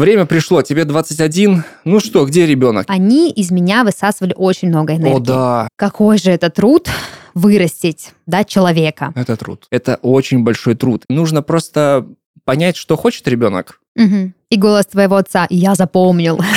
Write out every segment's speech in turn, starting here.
время пришло, тебе 21. Ну что, где ребенок? Они из меня высасывали очень много энергии. О, да. Какой же это труд вырастить, да, человека. Это труд. Это очень большой труд. Нужно просто понять, что хочет ребенок. Угу. И голос твоего отца «Я запомнил».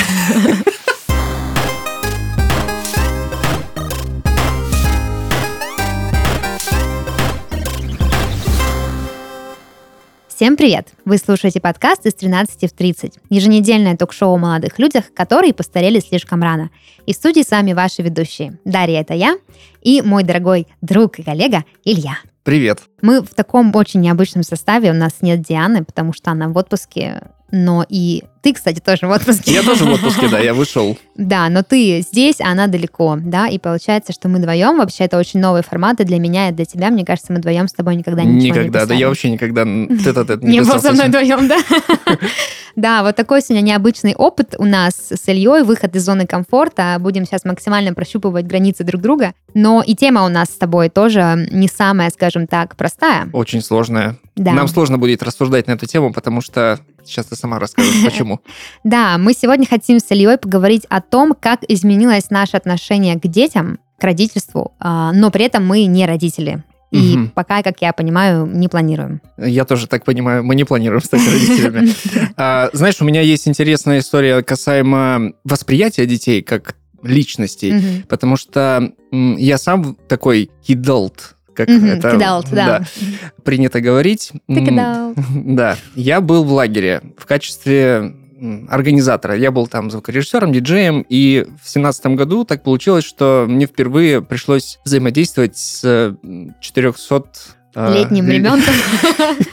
Всем привет! Вы слушаете подкаст из 13 в 30. Еженедельное ток-шоу о молодых людях, которые постарели слишком рано. И в студии с вами ваши ведущие. Дарья — это я, и мой дорогой друг и коллега Илья. Привет. Мы в таком очень необычном составе. У нас нет Дианы, потому что она в отпуске но и ты, кстати, тоже в отпуске. Я тоже в отпуске, да, я вышел. Да, но ты здесь, а она далеко, да, и получается, что мы вдвоем, вообще это очень новый формат, и для меня, и для тебя, мне кажется, мы вдвоем с тобой никогда ничего никогда, не Никогда, да, я вообще никогда тет не был со мной вдвоем, да? Да, вот такой сегодня необычный опыт у нас с Ильей, выход из зоны комфорта, будем сейчас максимально прощупывать границы друг друга, но и тема у нас с тобой тоже не самая, скажем так, простая. Очень сложная. Да. Нам сложно будет рассуждать на эту тему, потому что сейчас ты сама расскажешь, почему. Да, мы сегодня хотим с Ильей поговорить о том, как изменилось наше отношение к детям, к родительству, а, но при этом мы не родители. И угу. пока, как я понимаю, не планируем. Я тоже так понимаю, мы не планируем стать родителями. А, знаешь, у меня есть интересная история касаемо восприятия детей как личностей, потому что я сам такой кидалт, как это да. принято говорить. Ты. Да, я был в лагере в качестве организатора. Я был там звукорежиссером, диджеем, и в семнадцатом году так получилось, что мне впервые пришлось взаимодействовать с 400 э, Летним э, ребенком.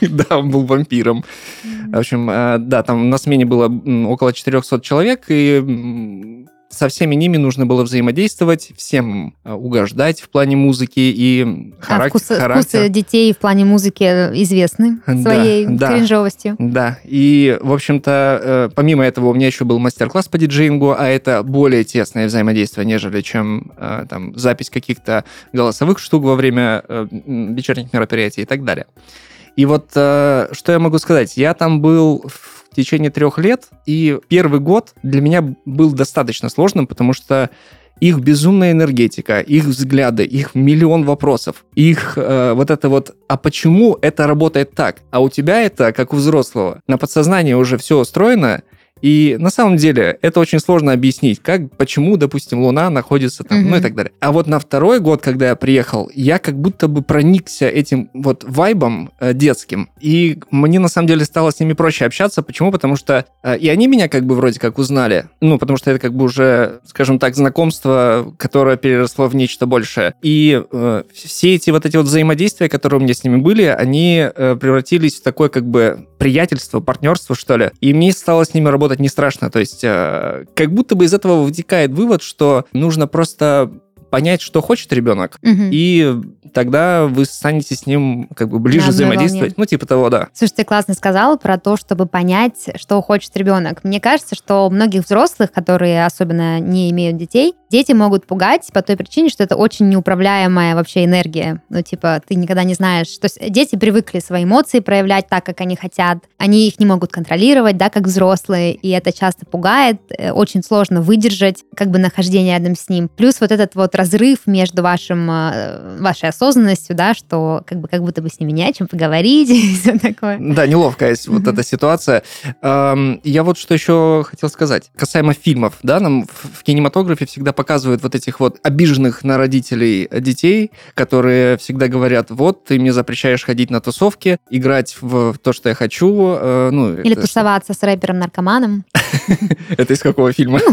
Да, он был вампиром. В общем, э, да, там на смене было около 400 человек, и со всеми ними нужно было взаимодействовать, всем э, угождать в плане музыки и характер. А вкусы, характер. вкусы детей в плане музыки известны своей да, кринжовостью. Да, и, в общем-то, э, помимо этого у меня еще был мастер-класс по диджеингу, а это более тесное взаимодействие, нежели чем э, там запись каких-то голосовых штук во время вечерних мероприятий и так далее. И вот что я могу сказать? Я там был в течение трех лет, и первый год для меня был достаточно сложным, потому что их безумная энергетика, их взгляды, их миллион вопросов, их э, вот это вот, а почему это работает так? А у тебя это, как у взрослого, на подсознании уже все устроено, и на самом деле это очень сложно объяснить, как, почему, допустим, Луна находится там, угу. ну и так далее. А вот на второй год, когда я приехал, я как будто бы проникся этим вот вайбом э, детским, и мне на самом деле стало с ними проще общаться. Почему? Потому что э, и они меня как бы вроде как узнали, ну потому что это как бы уже, скажем так, знакомство, которое переросло в нечто большее. И э, все эти вот эти вот взаимодействия, которые у меня с ними были, они э, превратились в такое как бы приятельство, партнерство, что ли. И мне стало с ними работать не страшно. То есть э, как будто бы из этого вытекает вывод, что нужно просто понять, что хочет ребенок, угу. и тогда вы станете с ним как бы ближе взаимодействовать. Ну, типа того, да. Слушай, ты классно сказал про то, чтобы понять, что хочет ребенок. Мне кажется, что у многих взрослых, которые особенно не имеют детей, дети могут пугать по той причине, что это очень неуправляемая вообще энергия. Ну, типа, ты никогда не знаешь. То есть дети привыкли свои эмоции проявлять так, как они хотят. Они их не могут контролировать, да, как взрослые, и это часто пугает. Э, очень сложно выдержать как бы нахождение рядом с ним. Плюс вот этот вот разрыв между вашим, э, вашей осознанностью, да, что как бы как будто бы с ними не о чем поговорить и все такое. Да, неловкая вот эта ситуация. Я вот что еще хотел сказать. Касаемо фильмов, да, нам в кинематографе всегда показывают вот этих вот обиженных на родителей детей, которые всегда говорят, вот, ты мне запрещаешь ходить на тусовки, играть в то, что я хочу. Э, ну, Или тусоваться с рэпером-наркоманом. Это из какого фильма?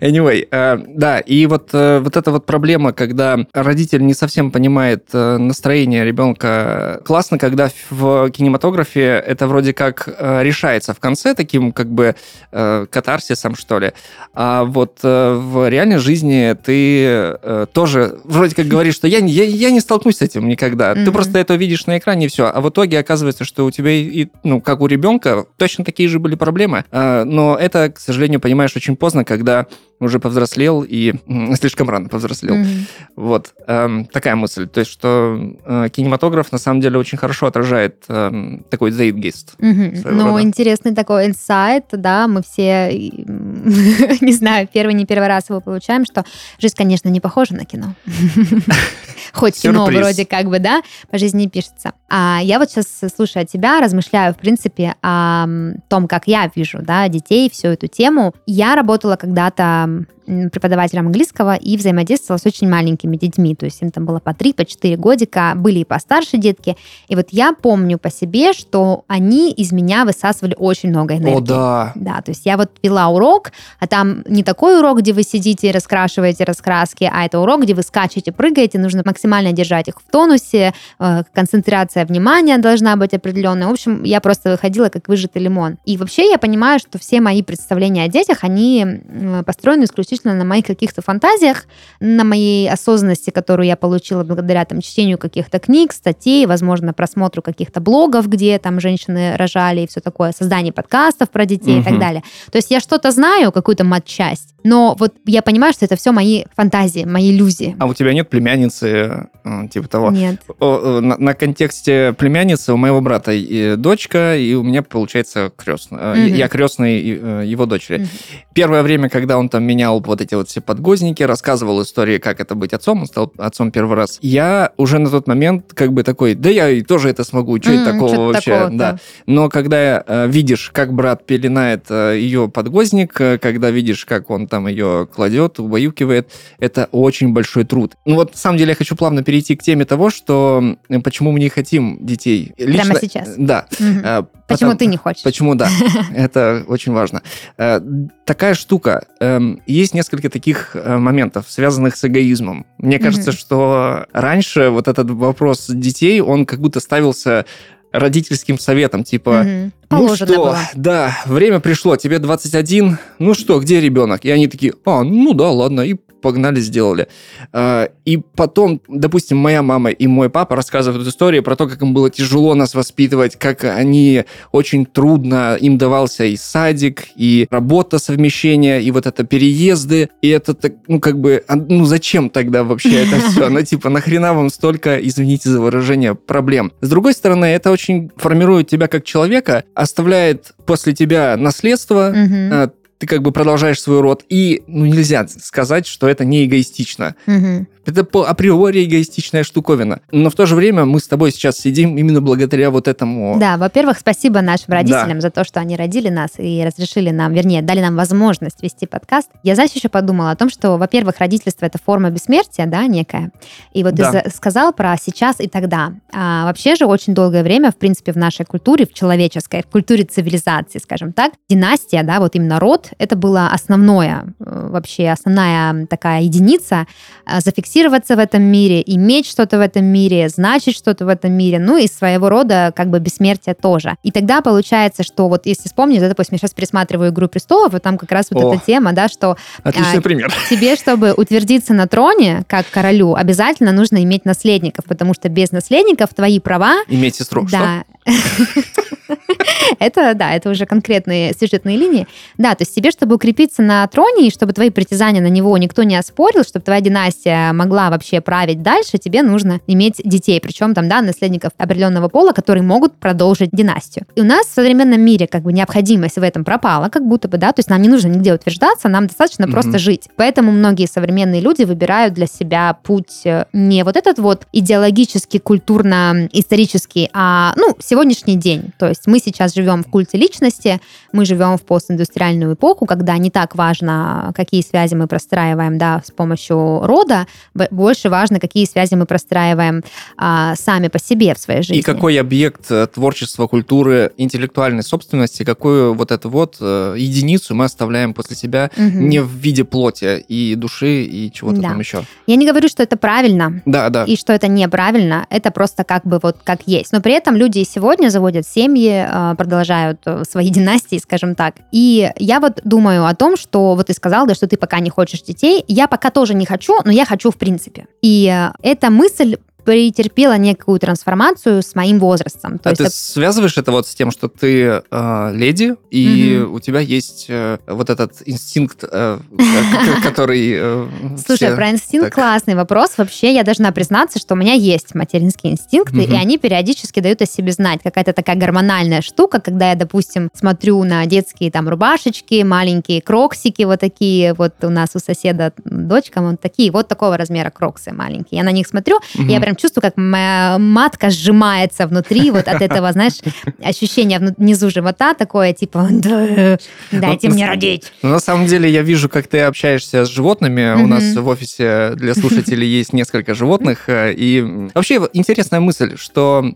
Anyway, э, да, и вот, э, вот эта вот проблема, когда родитель не совсем понимает настроение ребенка. Классно, когда в кинематографе это вроде как решается в конце таким как бы катарсисом, что ли. А вот в реальной жизни жизни ты э, тоже вроде как говоришь, что я, я, я не столкнусь с этим никогда. Mm-hmm. Ты просто это видишь на экране и все. А в итоге оказывается, что у тебя, и, ну, как у ребенка, точно такие же были проблемы. Э, но это, к сожалению, понимаешь очень поздно, когда уже повзрослел и слишком рано повзрослел. Mm-hmm. Вот эм, такая мысль. То есть, что э, кинематограф на самом деле очень хорошо отражает эм, такой zeitgeist. Mm-hmm. Ну, рода. интересный такой инсайт, да, мы все, не знаю, первый, не первый раз его получаем, что жизнь, конечно, не похожа на кино. Хоть кино вроде как бы, да, по жизни пишется. А я вот сейчас, слушая тебя, размышляю, в принципе, о том, как я вижу, да, детей, всю эту тему. Я работала когда-то преподавателем английского и взаимодействовала с очень маленькими детьми. То есть им там было по 3, по 4 годика, были и постарше детки. И вот я помню по себе, что они из меня высасывали очень много энергии. О, да. Да, то есть я вот вела урок, а там не такой урок, где вы сидите и раскрашиваете раскраски, а это урок, где вы скачете, прыгаете, нужно максимально держать их в тонусе, э, концентрация внимания должна быть определенная. В общем, я просто выходила как выжатый лимон. И вообще я понимаю, что все мои представления о детях, они построены исключительно на моих каких-то фантазиях, на моей осознанности, которую я получила благодаря там чтению каких-то книг, статей, возможно, просмотру каких-то блогов, где там женщины рожали и все такое, создание подкастов про детей угу. и так далее. То есть я что-то знаю, какую-то матчасть, но вот я понимаю, что это все мои фантазии, мои иллюзии. А у тебя нет племянницы, э, типа того? Нет. На, на контексте племянницы у моего брата и дочка, и у меня, получается, крестная. Угу. Я крестный э, его дочери. Угу. Первое время, когда он там менял вот эти вот все подгузники, рассказывал истории, как это быть отцом, он стал отцом первый раз. Я уже на тот момент как бы такой, да я тоже это смогу, что mm, это такого вообще, такого да. Но когда э, видишь, как брат пеленает э, ее подгузник, э, когда видишь, как он там ее кладет, убаюкивает, это очень большой труд. Ну вот, на самом деле, я хочу плавно перейти к теме того, что почему мы не хотим детей. Лично, Прямо сейчас? Да. Угу. Почему ты не хочешь? Почему, да. Это очень важно. Э, такая штука. Эм, есть несколько таких э, моментов, связанных с эгоизмом. Мне кажется, что раньше вот этот вопрос детей, он как будто ставился родительским советом, типа, угу. ну что, было. да, время пришло, тебе 21, ну что, где ребенок? И они такие, а, ну да, ладно, и погнали, сделали. А, и потом, допустим, моя мама и мой папа рассказывают истории про то, как им было тяжело нас воспитывать, как они очень трудно, им давался и садик, и работа совмещения, и вот это переезды, и это так, ну как бы, а, ну зачем тогда вообще это все? Ну типа, нахрена вам столько, извините за выражение, проблем? С другой стороны, это очень формирует тебя как человека, оставляет после тебя наследство, ты как бы продолжаешь свой род, и ну, нельзя сказать, что это не эгоистично. Угу. Это по априори эгоистичная штуковина. Но в то же время мы с тобой сейчас сидим именно благодаря вот этому. Да, во-первых, спасибо нашим родителям да. за то, что они родили нас и разрешили нам, вернее, дали нам возможность вести подкаст. Я, знаешь, еще подумала о том, что, во-первых, родительство — это форма бессмертия, да, некая. И вот да. ты сказал про сейчас и тогда. А вообще же очень долгое время, в принципе, в нашей культуре, в человеческой, в культуре цивилизации, скажем так, династия, да, вот именно род, это было основное, э, вообще основная такая единица, э, зафиксироваться в этом мире, иметь что-то в этом мире, значить что-то в этом мире, ну и своего рода как бы бессмертие тоже. И тогда получается, что вот если вспомнить, да, допустим, я сейчас пересматриваю «Игру престолов», и там как раз вот О, эта тема, да, что... Отличный а, пример. Тебе, чтобы утвердиться на троне, как королю, обязательно нужно иметь наследников, потому что без наследников твои права... Иметь сестру, Да. Это, да, это уже конкретные сюжетные линии. Да, то есть тебе, чтобы укрепиться на троне, и чтобы твои притязания на него никто не оспорил, чтобы твоя династия могла вообще править дальше, тебе нужно иметь детей, причем там, да, наследников определенного пола, которые могут продолжить династию. И у нас в современном мире как бы необходимость в этом пропала, как будто бы, да, то есть нам не нужно нигде утверждаться, нам достаточно mm-hmm. просто жить. Поэтому многие современные люди выбирают для себя путь э, не вот этот вот идеологический, культурно-исторический, а, ну, сегодняшний день. То есть мы сейчас живем в культе личности, мы живем в постиндустриальную эпоху, когда не так важно, какие связи мы простраиваем да, с помощью рода, больше важно, какие связи мы простраиваем а, сами по себе в своей жизни. И какой объект э, творчества, культуры, интеллектуальной собственности, какую вот эту вот э, единицу мы оставляем после себя угу. не в виде плоти и души и чего-то да. там еще. Я не говорю, что это правильно. Да, да. И что это неправильно. Это просто как бы вот как есть. Но при этом люди сегодня заводят семьи, э, продолжают э, свои династии, скажем так. И я вот думаю о том, что вот ты сказал, да, что ты пока не хочешь детей. Я пока тоже не хочу, но я хочу в принципе. И э, эта мысль претерпела некую трансформацию с моим возрастом. То а есть ты это... связываешь это вот с тем, что ты э, леди, и угу. у тебя есть э, вот этот инстинкт, э, который... Э, Слушай, про инстинкт классный вопрос. Вообще, я должна признаться, что у меня есть материнские инстинкты, и они периодически дают о себе знать. Какая-то такая гормональная штука, когда я, допустим, смотрю на детские там рубашечки, маленькие кроксики вот такие, вот у нас у соседа дочка, вот такие, вот такого размера кроксы маленькие. Я на них смотрю, и я прям чувствую, как моя матка сжимается внутри вот от этого, знаешь, ощущения внизу живота такое, типа, да, дайте мне родить. На самом деле я вижу, как ты общаешься с животными. У нас в офисе для слушателей есть несколько животных. Э, и вообще интересная мысль, что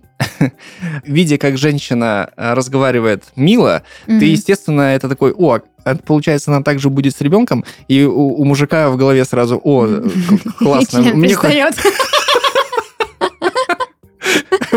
видя, как женщина э, разговаривает мило, ты, естественно, это такой, о, а получается, она также будет с ребенком, и у, у мужика в голове сразу, о, классно. Мне,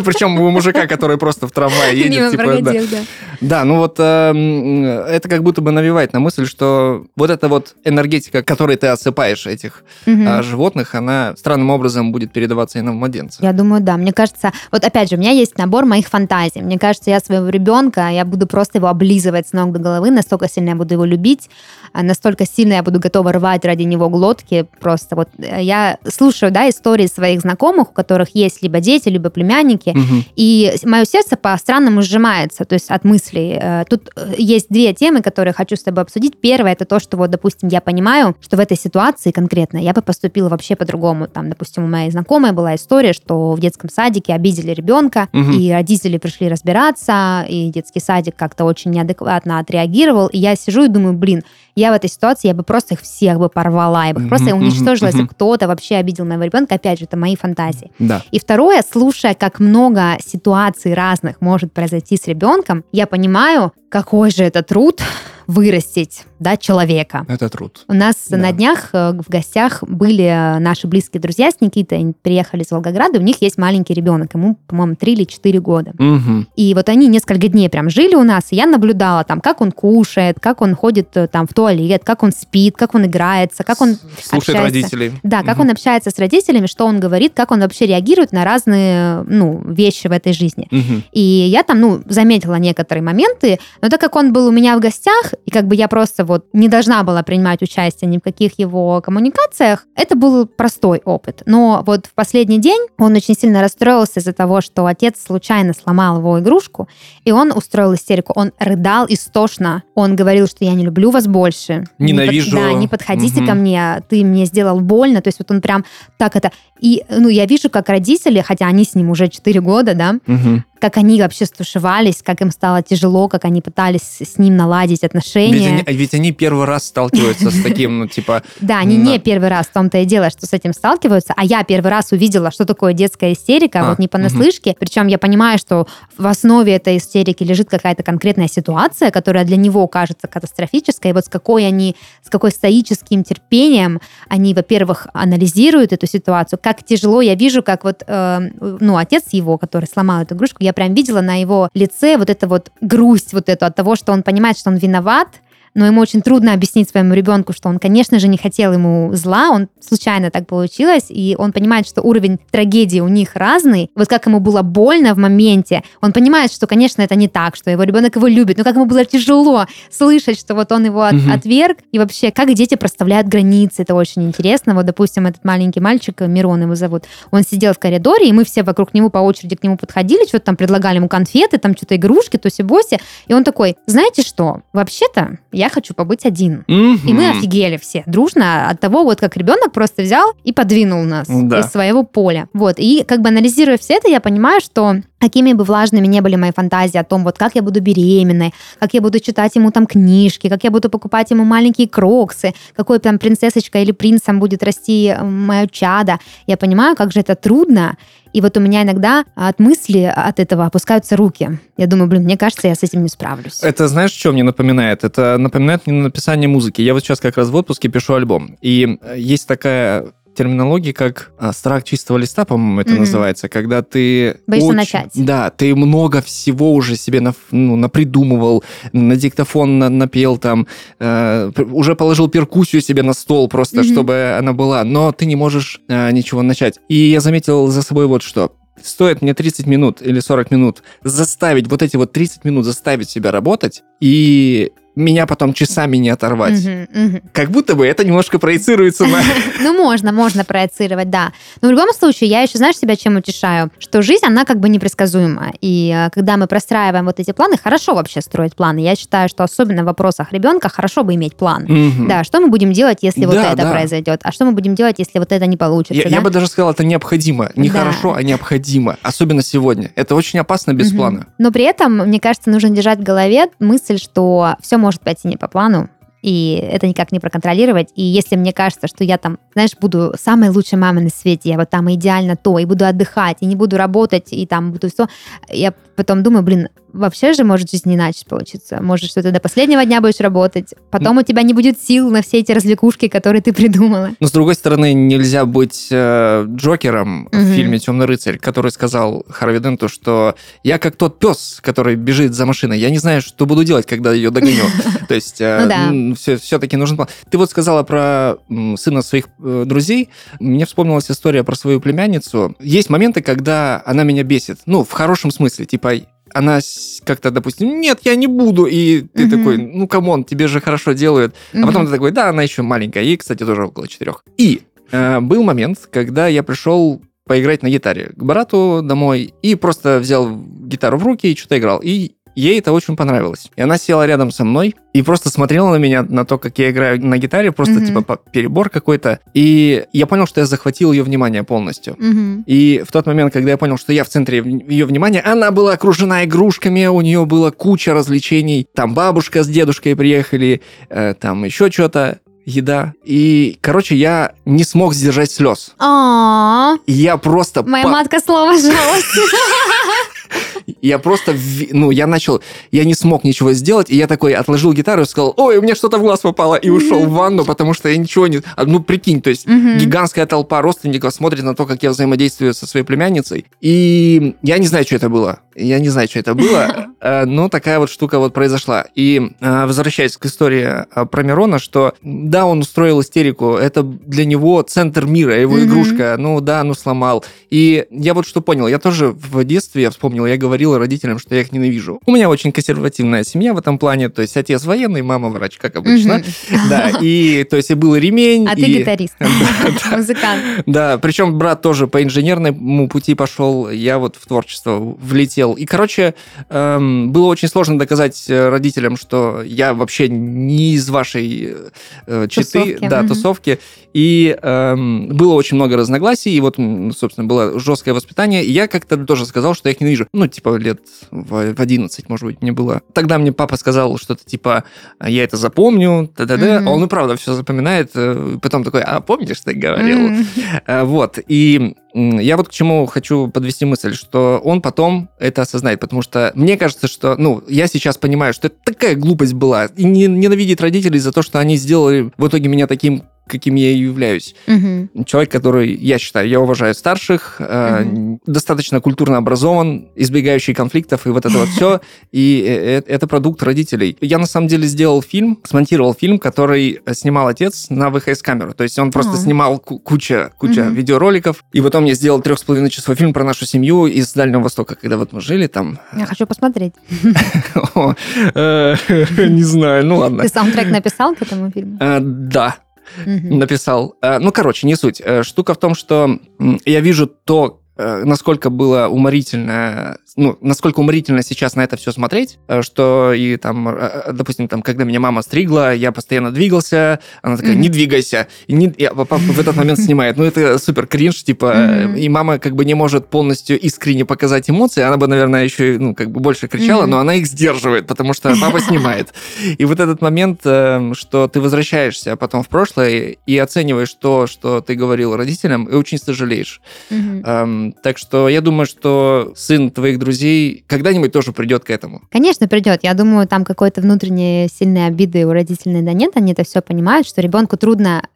Причем у мужика, который просто в трамвае едет. типа, да. да, ну вот э, это как будто бы навевает на мысль, что вот эта вот энергетика, которой ты отсыпаешь этих угу. животных, она странным образом будет передаваться и на младенца. Я думаю, да. Мне кажется, вот опять же, у меня есть набор моих фантазий. Мне кажется, я своего ребенка, я буду просто его облизывать с ног до головы, настолько сильно я буду его любить, а настолько сильно я буду готова рвать ради него глотки. Просто вот э, я слушаю, да, истории своих знакомых, у которых есть либо дети, либо племянники, угу. и мое сердце по-странному сжимается, то есть от мыслей. Э, тут э, есть две темы, которые хочу с тобой обсудить. Первое, это то, что вот, допустим, я понимаю, что в этой ситуации конкретно я бы поступила вообще по-другому. Там, допустим, у моей знакомой была история, что в детском садике обидели ребенка, угу. и родители пришли разбираться, и детский садик как-то очень неадекватно отреагировал, и я сижу и думаю, блин, я в этой ситуации, я бы просто их всех бы порвала, я бы mm-hmm, просто уничтожила, если кто-то вообще обидел моего ребенка. Опять же, это мои фантазии. Да. И второе, слушая, как много ситуаций разных может произойти с ребенком, я понимаю, какой же это труд вырастить да, человека. Это труд. У нас да. на днях э, в гостях были э, наши близкие друзья с Никитой, они приехали из Волгограда, у них есть маленький ребенок, ему, по-моему, 3 или 4 года. Угу. И вот они несколько дней прям жили у нас, и я наблюдала там, как он кушает, как он ходит э, там в туалет, как он спит, как он играется, как он Слушает общается. родителей. Да, как угу. он общается с родителями, что он говорит, как он вообще реагирует на разные, ну, вещи в этой жизни. Угу. И я там, ну, заметила некоторые моменты, но так как он был у меня в гостях, и как бы я просто вот не должна была принимать участие ни в каких его коммуникациях, это был простой опыт. Но вот в последний день он очень сильно расстроился из-за того, что отец случайно сломал его игрушку, и он устроил истерику. Он рыдал истошно. Он говорил, что я не люблю вас больше. Ненавижу. Не под... Да, не подходите угу. ко мне, ты мне сделал больно. То есть вот он прям так это... И, ну, я вижу, как родители, хотя они с ним уже 4 года, да, угу как они вообще стушевались, как им стало тяжело, как они пытались с ним наладить отношения. Ведь они, ведь они первый раз сталкиваются с таким, ну, типа... Да, они не первый раз, в том-то и дело, что с этим сталкиваются, а я первый раз увидела, что такое детская истерика, а, вот не понаслышке, причем я понимаю, что в основе этой истерики лежит какая-то конкретная ситуация, которая для него кажется катастрофической, и вот с какой они, с какой стоическим терпением они, во-первых, анализируют эту ситуацию, как тяжело я вижу, как вот, э, ну, отец его, который сломал эту игрушку, я прям видела на его лице вот это вот грусть вот эту от того, что он понимает, что он виноват, но ему очень трудно объяснить своему ребенку, что он, конечно же, не хотел ему зла, он случайно так получилось, и он понимает, что уровень трагедии у них разный. Вот как ему было больно в моменте, он понимает, что, конечно, это не так, что его ребенок его любит, но как ему было тяжело слышать, что вот он его от, угу. отверг, и вообще, как дети проставляют границы, это очень интересно. Вот, допустим, этот маленький мальчик, Мирон его зовут, он сидел в коридоре, и мы все вокруг него по очереди к нему подходили, что-то там предлагали ему конфеты, там что-то игрушки, тоси-боси, и он такой, знаете что, вообще-то я я хочу побыть один. Mm-hmm. И мы офигели все дружно от того, вот как ребенок просто взял и подвинул нас да. из своего поля. Вот. И как бы анализируя все это, я понимаю, что какими бы влажными не были мои фантазии о том, вот как я буду беременной, как я буду читать ему там книжки, как я буду покупать ему маленькие кроксы, какой там принцессочка или принцем будет расти мое чадо, я понимаю, как же это трудно, и вот у меня иногда от мысли от этого опускаются руки. Я думаю, блин, мне кажется, я с этим не справлюсь. Это знаешь, что мне напоминает? Это напоминает мне написание музыки. Я вот сейчас как раз в отпуске пишу альбом. И есть такая терминологии как а, страх чистого листа, по-моему, это Мгм. называется, когда ты... Боишься очень- начать. Да, ты много всего уже себе на, ну, напридумывал, на диктофон на- напел там, э, уже положил перкуссию себе на стол просто, Мгм. чтобы она была, но ты не можешь э, ничего начать. И я заметил за собой вот что. Стоит мне 30 минут или 40 минут заставить, вот эти вот 30 минут заставить себя работать, и меня потом часами не оторвать. Как будто бы это немножко проецируется на... Ну, можно, можно проецировать, да. Но в любом случае, я еще, знаешь, себя чем утешаю? Что жизнь, она как бы непредсказуема. И э, когда мы простраиваем вот эти планы, хорошо вообще строить планы. Я считаю, что особенно в вопросах ребенка хорошо бы иметь план. Да, что мы будем делать, если вот это произойдет? А что мы будем делать, если вот это не получится? Я, бы даже сказал, это необходимо. Не хорошо, а необходимо. Особенно сегодня. Это очень опасно без плана. Но при этом, мне кажется, нужно держать в голове мысль, что все может пойти не по плану, и это никак не проконтролировать. И если мне кажется, что я там, знаешь, буду самой лучшей мамой на свете, я вот там идеально то, и буду отдыхать, и не буду работать, и там буду все, я потом думаю, блин, вообще же может жизнь иначе получиться. Может, что ты до последнего дня будешь работать, потом у тебя не будет сил на все эти развлекушки, которые ты придумала. Но с другой стороны, нельзя быть э, Джокером в Мгм. фильме Темный рыцарь, который сказал Харви Денту, что я как тот пес, который бежит за машиной. Я не знаю, что буду делать, когда ее догоню. То есть Ну да. все-таки нужен план. Ты вот сказала про сына своих э, друзей. Мне вспомнилась история про свою племянницу. Есть моменты, когда она меня бесит. Ну, в хорошем смысле. Типа, она как-то, допустим, нет, я не буду. И ты Мгм. такой, ну, come on, тебе же хорошо делают. А потом ты такой, да, она еще маленькая, ей, кстати, тоже около четырех. И э, был момент, когда я пришел поиграть на гитаре к брату домой и просто взял гитару в руки и что-то играл. И ей это очень понравилось. И она села рядом со мной и просто смотрела на меня, на то, как я играю на гитаре, просто Мгм. типа перебор какой-то. И я понял, что я захватил ее внимание полностью. Мгм. И в тот момент, когда я понял, что я в центре ее внимания, она была окружена игрушками, у нее была куча развлечений. Там бабушка с дедушкой приехали, э, там еще что-то, еда. И, короче, я не смог сдержать слез. А, я просто... моя по- матка слова жалости. Я просто... Ну, я начал... Я не смог ничего сделать, и я такой отложил гитару и сказал, ой, у меня что-то в глаз попало, и ушел в ванну, потому что я ничего не... А, Ну, прикинь, то есть гигантская толпа родственников смотрит на то, как я взаимодействую со своей племянницей. И я не знаю, что это было. Я не знаю, что это было, э, но такая вот штука вот произошла. И э, возвращаясь к истории э, про Мирона, что да, он устроил истерику, это для него центр мира, его игрушка, ну да, ну сломал. И я вот что понял, я тоже в детстве, я вспомнил, я говорил родителям, что я их ненавижу. У меня очень консервативная семья в этом плане, то есть отец военный, мама врач, как обычно. Да, и то есть и был ремень. А ты гитарист, музыкант. да, причем брат тоже по инженерному пути пошел, я вот в творчество влетел. И, короче, эм, было очень сложно доказать э, родителям, что я вообще не из вашей э, читы, Тусовки, да, тусовки. И эм, было очень много разногласий, и вот, собственно, было жесткое воспитание. И я как-то тоже сказал, что я их ненавижу. Ну, типа, лет в, в 11, может быть, мне было. Тогда мне папа сказал что-то типа, я это запомню, да-да-да. Мгм. Он и правда все запоминает. э, Потом такой, а помнишь, ты говорил? Э, Вот. И я вот к чему хочу подвести мысль, что он потом это осознает, потому что мне кажется, что, ну, я сейчас понимаю, что это такая глупость была, и не, ненавидеть родителей за то, что они сделали в итоге меня таким, каким я и являюсь. Мгм. Человек, который, я считаю, я уважаю старших, э, Мгм. достаточно культурно образован, избегающий конфликтов и вот это вот все, и э, э, это продукт родителей. Я на самом деле сделал фильм, смонтировал фильм, который снимал отец на ВХС-камеру, то есть он просто А. снимал ку- куча, куча видеороликов, и потом я сделал трех с половиной часовой фильм про нашу семью из Дальнего Востока, когда вот мы жили там. Я хочу посмотреть. Э, Не знаю, ну ладно. Ты саундтрек написал к этому фильму? Э, Да. Написал. Э, Ну, короче, не суть. Э, Штука в том, что я вижу то, насколько было уморительно, ну, насколько уморительно сейчас на это все смотреть, э, что и там, э, допустим, там, когда меня мама стригла, я постоянно двигался, она такая, не двигайся, и не- и папа в этот момент снимает. Ну, это супер кринж, типа, э, и мама как бы не может полностью искренне показать эмоции, она бы, наверное, еще, ну, как бы больше кричала, но она их сдерживает, потому что папа снимает. И вот этот момент, э, что ты возвращаешься потом в прошлое и оцениваешь то, что ты говорил родителям, и очень сожалеешь. Так что я думаю, что сын твоих друзей когда-нибудь тоже придет к этому. Конечно, придет. Я думаю, там какой-то внутренней сильной обиды у родителей да нет. Они это все понимают, что ребенку трудно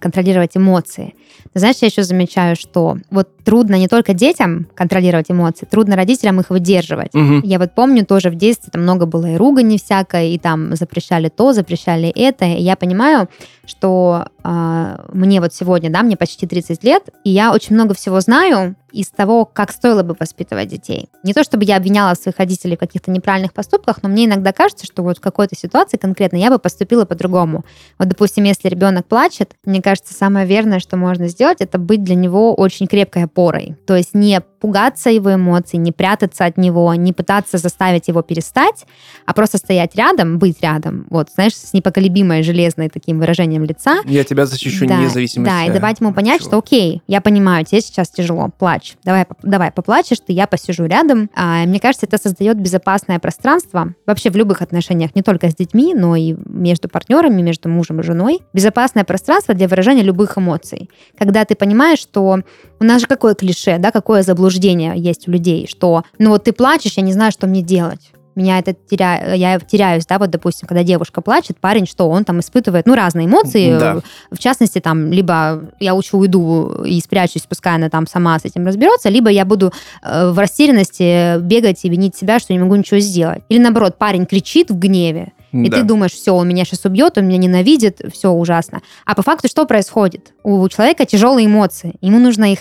контролировать эмоции. Ты знаешь, я еще замечаю, что вот трудно не только детям контролировать эмоции, трудно родителям их выдерживать. Мгм. Я вот помню тоже в детстве там много было и ругани всякой, и там запрещали то, запрещали это. И я понимаю, что а, мне вот сегодня, да, мне почти 30 лет, и я очень много всего знаю из того, как стоило бы воспитывать детей. Не то чтобы я обвиняла своих родителей в каких-то неправильных поступках, но мне иногда кажется, что вот в какой-то ситуации конкретно я бы поступила по-другому. Вот, допустим, если ребенок плачет, мне кажется, самое верное, что можно сделать, это быть для него очень крепкой опорой. То есть не пугаться его эмоций, не прятаться от него, не пытаться заставить его перестать, а просто стоять рядом, быть рядом, вот, знаешь, с непоколебимой железной таким выражением лица, Я тебя защищу да, независимо Да, и давать ему понять, чего. что окей, я понимаю, тебе сейчас тяжело, плачь. Давай, давай поплачешь, ты, я посижу рядом. А, мне кажется, это создает безопасное пространство вообще в любых отношениях, не только с детьми, но и между партнерами, между мужем и женой. Безопасное пространство для выражения любых эмоций. Когда ты понимаешь, что у нас же какое клише, да, какое заблуждение есть у людей, что ну вот ты плачешь, я не знаю, что мне делать. Меня это теря... я теряюсь, да, вот, допустим, когда девушка плачет, парень, что он там испытывает, ну, разные эмоции, Да. в частности, там, либо я лучше уйду и спрячусь, пускай она там сама с этим разберется, либо я буду э, в растерянности бегать и винить себя, что не могу ничего сделать. Или наоборот, парень кричит в гневе, и Да. ты думаешь, все, он меня сейчас убьет, он меня ненавидит, все ужасно. А по факту что происходит? У человека тяжелые эмоции, ему нужно их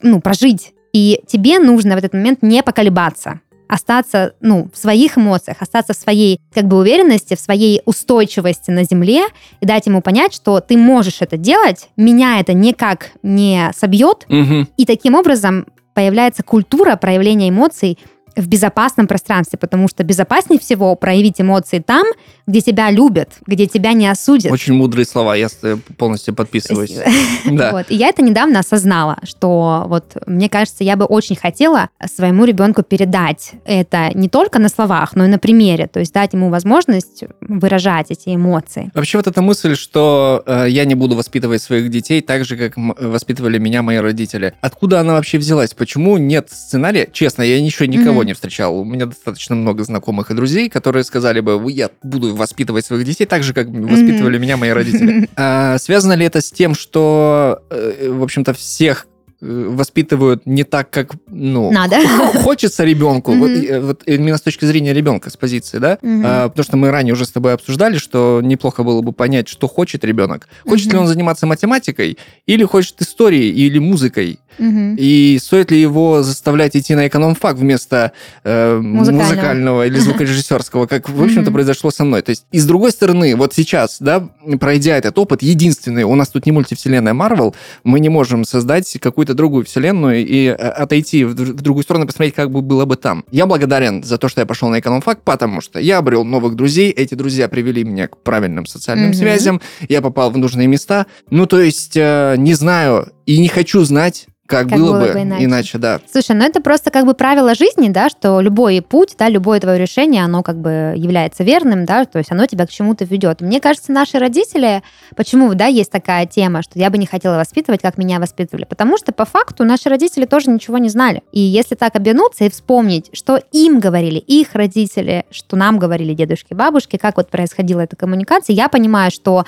ну, прожить. И тебе нужно в этот момент не поколебаться остаться ну, в своих эмоциях, остаться в своей как бы уверенности, в своей устойчивости на земле и дать ему понять, что ты можешь это делать, меня это никак не собьет, Мгм. и таким образом появляется культура проявления эмоций в безопасном пространстве, потому что безопаснее всего проявить эмоции там, где тебя любят, где тебя не осудят. Очень мудрые слова, я э, полностью подписываюсь. Да. Вот. И я это недавно осознала, что вот мне кажется, я бы очень хотела своему ребенку передать это не только на словах, но и на примере, то есть дать ему возможность выражать эти эмоции. Вообще вот эта мысль, что э, я не буду воспитывать своих детей так же, как воспитывали меня мои родители. Откуда она вообще взялась? Почему нет сценария? Честно, я еще никого Не встречал. У меня достаточно много знакомых и друзей, которые сказали бы, «Вы- я буду воспитывать своих детей так же, как воспитывали меня мои родители. А связано ли это с тем, что, э, в общем-то, всех э, воспитывают не так, как, ну, Надо. хочется ребенку, вот, Мгм. э, вот именно с точки зрения ребенка, с позиции, да? Мгм. А, потому что мы ранее уже с тобой обсуждали, что неплохо было бы понять, что хочет ребенок. Хочет ли Мгм. он заниматься математикой, или хочет историей, или музыкой. И стоит ли его заставлять идти на эконом-фак вместо э, Музыкального. музыкального или звукорежиссерского, как, в общем-то, произошло со мной. То есть, и с другой стороны, вот сейчас, да, пройдя этот опыт, единственный, у нас тут не мультивселенная Марвел, мы не можем создать какую-то другую вселенную и э, отойти в, в другую сторону, посмотреть, как бы было бы там. Я благодарен за то, что я пошел на эконом-фак, потому что я обрел новых друзей, эти друзья привели меня к правильным социальным связям, я попал в нужные места. Ну, то есть, э, не знаю и не хочу знать, как, Как было, было бы бы иначе. иначе, да. Слушай, ну это просто как бы правило жизни, да, что любой путь, да, любое твое решение, оно как бы является верным, да, то есть оно тебя к чему-то ведет. Мне кажется, наши родители, почему, да, есть такая тема, что я бы не хотела воспитывать, как меня воспитывали, потому что по факту наши родители тоже ничего не знали. И если так обернуться и вспомнить, что им говорили их родители, что нам говорили дедушки, бабушки, как вот происходила эта коммуникация, я понимаю, что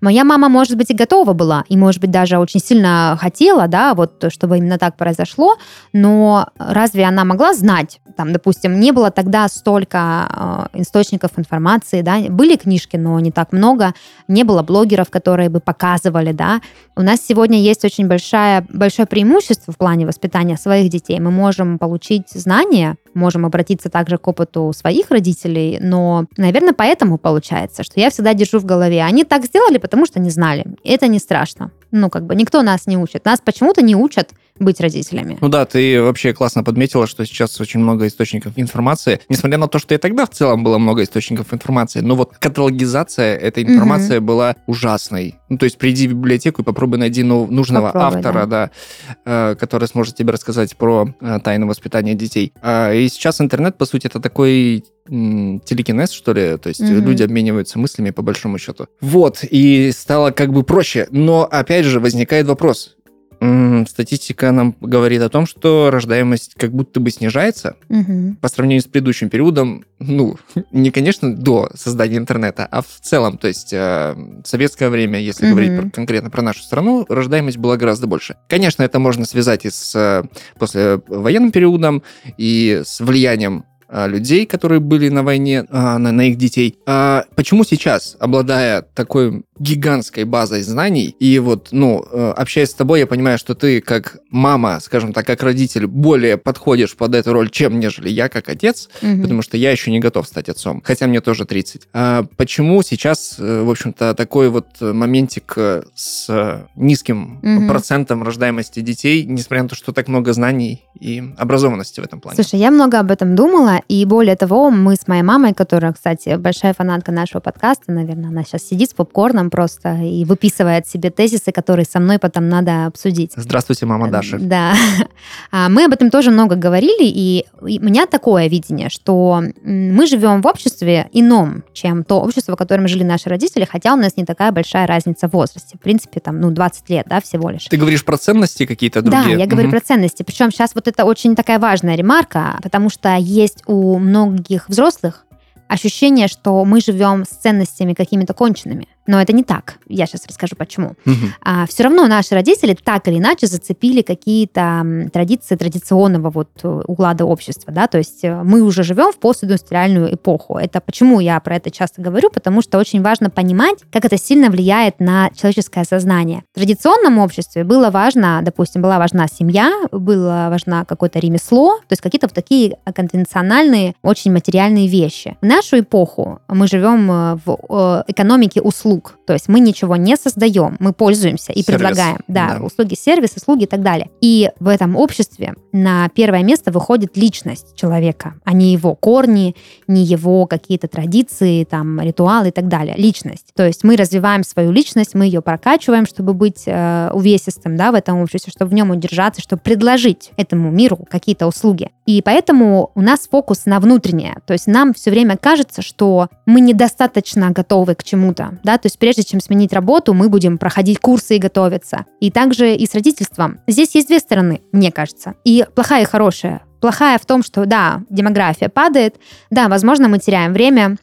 моя мама, может быть, и готова была, и, может быть, даже очень сильно хотела, да, вот, чтобы именно так произошло, но разве она могла знать? Там, допустим, не было тогда столько э, источников информации, да, были книжки, но не так много, не было блогеров, которые бы показывали, да. У нас сегодня есть очень большая, большое преимущество в плане воспитания своих детей. Мы можем получить знания, можем обратиться также к опыту своих родителей, но, наверное, поэтому получается, что я всегда держу в голове, они так сделали, потому что не знали. Это не страшно. Ну, как бы никто нас не учит. Нас почему-то не учат быть родителями. Ну да, ты вообще классно подметила, что сейчас очень много источников информации. Несмотря на то, что и тогда в целом было много источников информации, но вот каталогизация этой информации была ужасной. Ну, то есть приди в библиотеку и попробуй найти ну, нужного Попробуй, автора, да, э, который сможет тебе рассказать про э, тайны воспитания детей. А, и сейчас интернет, по сути, это такой телекинез, что ли, то есть Мгм. люди обмениваются мыслями по большому счету. Вот, и стало как бы проще, но опять же возникает вопрос, Статистика нам говорит о том, что рождаемость как будто бы снижается угу. по сравнению с предыдущим периодом. Ну, не, конечно, до создания интернета, а в целом. То есть э, в советское время, если угу. говорить про, конкретно про нашу страну, рождаемость была гораздо больше. Конечно, это можно связать и с э, послевоенным периодом, и с влиянием а, людей, которые были на войне, а, на, на их детей. А почему сейчас, обладая такой гигантской базой знаний, и вот, ну, э, общаясь с тобой, я понимаю, что ты как мама, скажем так, как родитель, более подходишь под эту роль, чем нежели я как отец, угу. потому что я еще не готов стать отцом, хотя мне тоже 30. А почему сейчас, э, в общем-то, такой вот моментик э, с низким угу. процентом рождаемости детей, несмотря на то, что так много знаний и образованности в этом плане? Слушай, я много об этом думала, и более того, мы с моей мамой, которая, кстати, большая фанатка нашего подкаста, наверное, она сейчас сидит с попкорном просто и выписывает себе тезисы, которые со мной потом надо обсудить. Здравствуйте, мама Даша. Да. А, мы об этом тоже много говорили, и у меня такое видение, что мы живем в обществе ином, чем то общество, в котором жили наши родители, хотя у нас не такая большая разница в возрасте. В принципе, там, ну, 20 лет, да, всего лишь. Ты говоришь про ценности какие-то другие? Да, я говорю угу. про ценности. Причем сейчас вот это очень такая важная ремарка, потому что есть у многих взрослых ощущение, что мы живем с ценностями какими-то конченными. Но это не так. Я сейчас расскажу, почему. Угу. А, все равно наши родители так или иначе зацепили какие-то традиции традиционного вот э, уклада общества. Да? То есть э, мы уже живем в постиндустриальную эпоху. Это почему я про это часто говорю? Потому что очень важно понимать, как это сильно влияет на человеческое сознание. В традиционном обществе было важно, допустим, была важна семья, было важно какое-то ремесло, то есть какие-то вот такие конвенциональные, очень материальные вещи. В нашу эпоху мы живем э, в экономике услуг услуг. То есть мы ничего не создаем, мы пользуемся и Сервис. предлагаем. Да, да, услуги, сервис, услуги и так далее. И в этом обществе на первое место выходит личность человека, а не его корни, не его какие-то традиции, там, ритуалы и так далее. Личность. То есть мы развиваем свою личность, мы ее прокачиваем, чтобы быть э, увесистым да, в этом обществе, чтобы в нем удержаться, чтобы предложить этому миру какие-то услуги. И поэтому у нас фокус на внутреннее. То есть нам все время кажется, что мы недостаточно готовы к чему-то. Да? То есть прежде чем сменить работу, мы будем проходить курсы и готовиться. И также и с родительством. Здесь есть две стороны, мне кажется. И плохая и хорошая. Плохая в том, что да, демография падает, да, возможно, мы теряем время,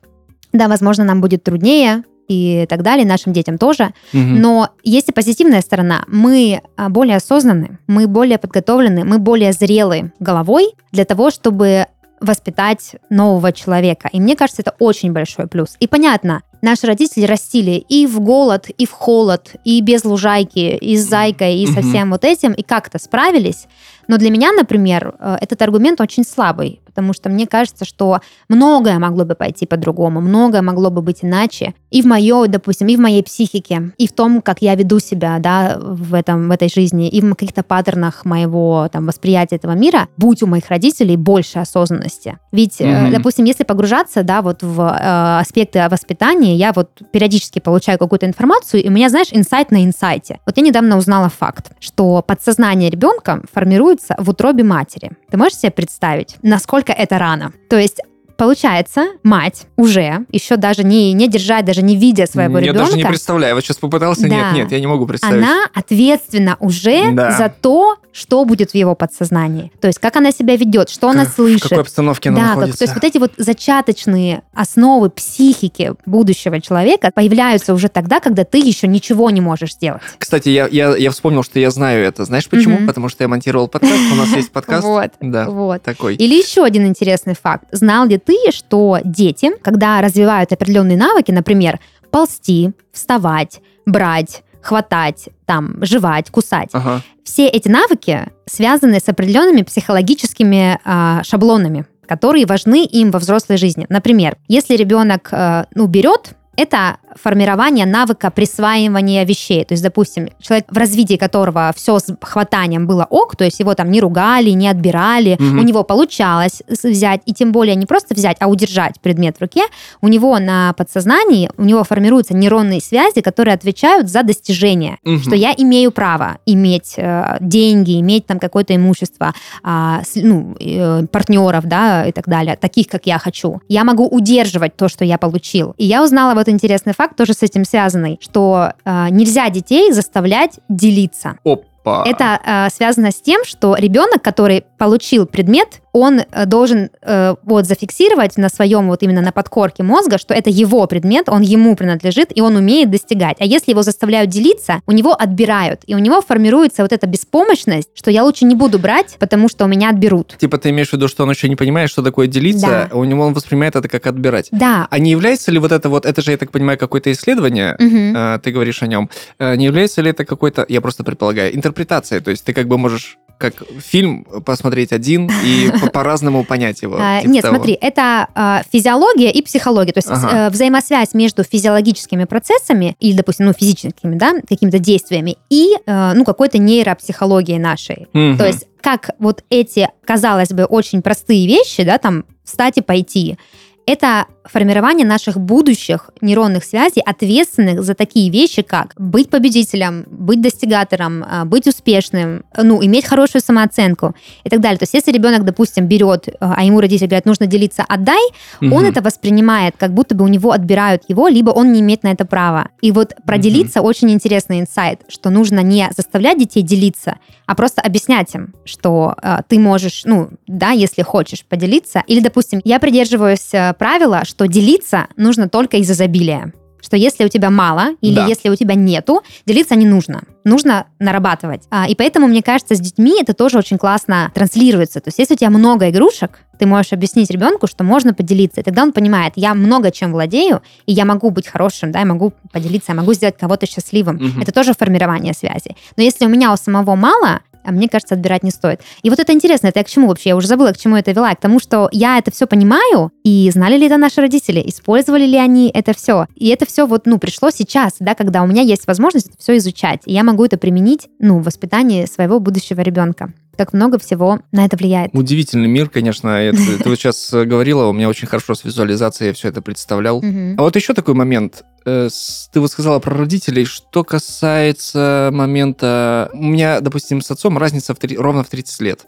да, возможно, нам будет труднее, и так далее, нашим детям тоже. Угу. Но есть и позитивная сторона. Мы а, более осознанны, мы более подготовлены, мы более зрелы головой для того, чтобы воспитать нового человека. И мне кажется, это очень большой плюс. И понятно, наши родители растили и в голод, и в холод, и без лужайки, и с зайкой, и со всем вот этим, и как-то справились. Но для меня, например, э, этот аргумент очень слабый, потому что мне кажется, что многое могло бы пойти по-другому, многое могло бы быть иначе. И в моей, допустим, и в моей психике, и в том, как я веду себя да, в, этом, в этой жизни, и в каких-то паттернах моего там, восприятия этого мира, будь у моих родителей больше осознанности. Ведь, mm-hmm. допустим, если погружаться да, вот в э, аспекты воспитания, я вот периодически получаю какую-то информацию, и у меня, знаешь, инсайт на инсайте. Вот я недавно узнала факт, что подсознание ребенка формирует формируется в утробе матери. Ты можешь себе представить, насколько это рано? То есть Получается, мать уже, еще даже не, не держать, даже не видя своего я ребенка... Я даже не представляю. Вот сейчас попытался, да, нет, нет, я не могу представить. Она ответственна уже да. за то, что будет в его подсознании. То есть, как она себя ведет, что как, она слышит. В какой обстановке она да, находится. Как, то есть, вот эти вот зачаточные основы психики будущего человека появляются уже тогда, когда ты еще ничего не можешь сделать. Кстати, я, я, я вспомнил, что я знаю это. Знаешь почему? Mm-hmm. Потому что я монтировал подкаст, у нас есть подкаст. Вот, да, вот. такой. Или еще один интересный факт. Знал ли ты, что дети, когда развивают определенные навыки, например, ползти, вставать, брать, хватать, там, жевать, кусать. Ага. Все эти навыки связаны с определенными психологическими э, шаблонами, которые важны им во взрослой жизни. Например, если ребенок э, ну, берет это формирование навыка присваивания вещей. То есть, допустим, человек, в развитии которого все с хватанием было ок, то есть его там не ругали, не отбирали, угу. у него получалось взять, и тем более не просто взять, а удержать предмет в руке, у него на подсознании, у него формируются нейронные связи, которые отвечают за достижение, угу. что я имею право иметь э, деньги, иметь там какое-то имущество, э, ну, э, партнеров, да, и так далее, таких, как я хочу. Я могу удерживать то, что я получил. И я узнала вот интересный факт, тоже с этим связанный, что э, нельзя детей заставлять делиться. Оп Опа. Это э, связано с тем, что ребенок, который получил предмет, он э, должен э, вот зафиксировать на своем вот именно на подкорке мозга, что это его предмет, он ему принадлежит, и он умеет достигать. А если его заставляют делиться, у него отбирают, и у него формируется вот эта беспомощность, что я лучше не буду брать, потому что у меня отберут. Типа ты имеешь в виду, что он еще не понимает, что такое делиться, Да. у него он воспринимает это как отбирать. Да. А не является ли вот это вот, это же, я так понимаю, какое-то исследование, Мгм. э, ты говоришь о нем, Э, не является ли это какой-то, я просто предполагаю, интерпретацией, то есть ты как бы можешь как фильм посмотреть один и по-разному понять его. А, типа Нет, того. смотри, это а, физиология и психология. То есть Ага. э, взаимосвязь между физиологическими процессами или, допустим, ну, физическими, да, какими-то действиями и, э, ну, какой-то нейропсихологией нашей. То есть как вот эти, казалось бы, очень простые вещи, да, там, встать и пойти, это формирование наших будущих нейронных связей, ответственных за такие вещи, как быть победителем, быть достигатором, а, быть успешным, ну, иметь хорошую самооценку и так далее. То есть если ребенок, допустим, берет, а ему родители говорят, нужно делиться, отдай, он Мгм. это воспринимает, как будто бы у него отбирают его, либо он не имеет на это права. И вот про Мгм. делиться очень интересный инсайт, что нужно не заставлять детей делиться, а просто объяснять им, что э, ты можешь, ну, да, если хочешь поделиться. Или, допустим, я придерживаюсь правила, что делиться нужно только из изобилия. Что если у тебя мало или Да. если у тебя нету, делиться не нужно. Нужно нарабатывать. А, и поэтому, мне кажется, с детьми это тоже очень классно транслируется. То есть, если у тебя много игрушек, ты можешь объяснить ребенку, что можно поделиться. И тогда он понимает, я много чем владею, и я могу быть хорошим, да, я могу поделиться, я могу сделать кого-то счастливым. Мгм. Это тоже формирование связи. Но если у меня у самого мало, а мне кажется, отбирать не стоит. И вот это интересно, это я к чему вообще? Я уже забыла, к чему это вела. К тому, что я это все понимаю, и знали ли это наши родители, использовали ли они это все. И это все вот, ну, пришло сейчас, да, когда у меня есть возможность это все изучать. И я могу это применить, ну, в воспитании своего будущего ребенка. Как много всего на это влияет. Удивительный мир, конечно. Это- ты вот сейчас говорила, у меня очень хорошо с визуализацией я все это представлял. А вот еще такой момент. Э, Ты вот сказала про родителей. Что касается момента... У меня, допустим, с отцом разница в три- ровно в 30 лет.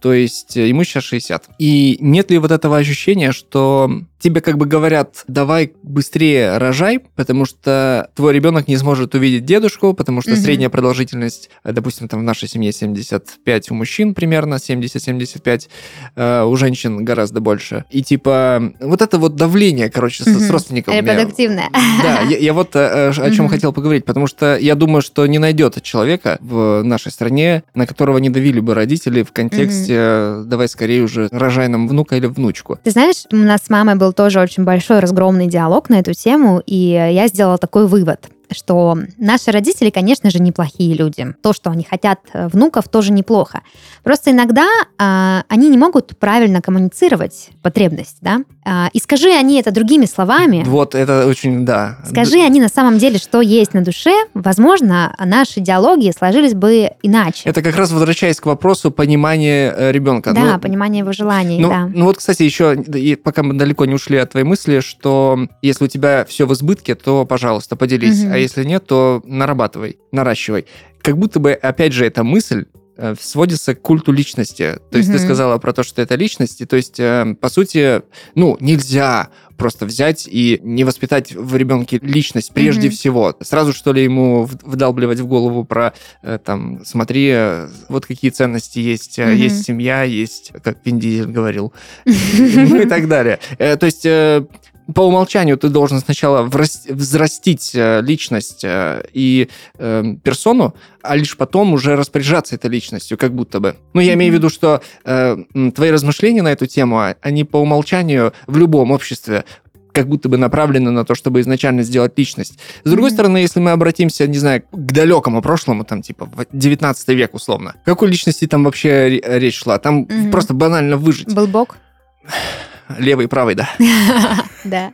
То есть э, ему сейчас 60. И нет ли вот этого ощущения, что тебе как бы говорят, давай быстрее рожай, потому что твой ребенок не сможет увидеть дедушку, потому что Мгм. средняя продолжительность, э, допустим, там в нашей семье 75 у мужчин примерно, 70-75, э, у женщин гораздо больше. И типа вот это вот давление, короче, с, с у меня- Репродуктивная. да, я, я вот э, о чем Мгм. хотел поговорить, потому что я думаю, что не найдет человека в нашей стране, на которого не давили бы родители в контексте э, «давай скорее уже рожай нам внука или внучку». Ты знаешь, у нас с мамой был тоже очень большой разгромный диалог на эту тему, и я сделала такой вывод что наши родители, конечно же, неплохие люди. То, что они хотят э, внуков, тоже неплохо. Просто иногда а, они не могут правильно коммуницировать потребность, да? А, и скажи они это другими словами, Вот это очень, да. скажи они на самом деле, что есть на душе, возможно, наши диалоги сложились бы иначе. Это как раз возвращаясь к вопросу понимания э, ребенка. да, Ну, понимание его желаний, Ну, да. ну вот, кстати, еще, и пока мы далеко не ушли от твоей мысли, что если у тебя все в избытке, то, пожалуйста, поделись. Мгм. А если нет, то нарабатывай, наращивай. Как будто бы, опять же, эта мысль э, сводится к культу личности. То есть ты Мгм. сказала про то, что это личность, и то есть, э, по сути, ну, нельзя просто взять и не воспитать в ребенке личность прежде Мгм. всего. Сразу, что ли, ему вдалбливать в голову про, э, там, смотри, э, вот какие ценности есть. Мгм. Есть семья, есть, как Вин Дизель говорил, ну и так далее. То есть по умолчанию ты должен сначала взрастить личность и э, персону, а лишь потом уже распоряжаться этой личностью, как будто бы. Ну, я имею в виду, что э, твои размышления на эту тему, а- они по умолчанию в любом обществе как будто бы направлены на то, чтобы изначально сделать личность. С другой Мгм. стороны, если мы обратимся, не знаю, к далекому прошлому, там, типа, в 19 век, условно, какой личности там вообще ре- речь шла? Там Мгм. просто банально выжить. Был Бог? Левый и правый, да. Да.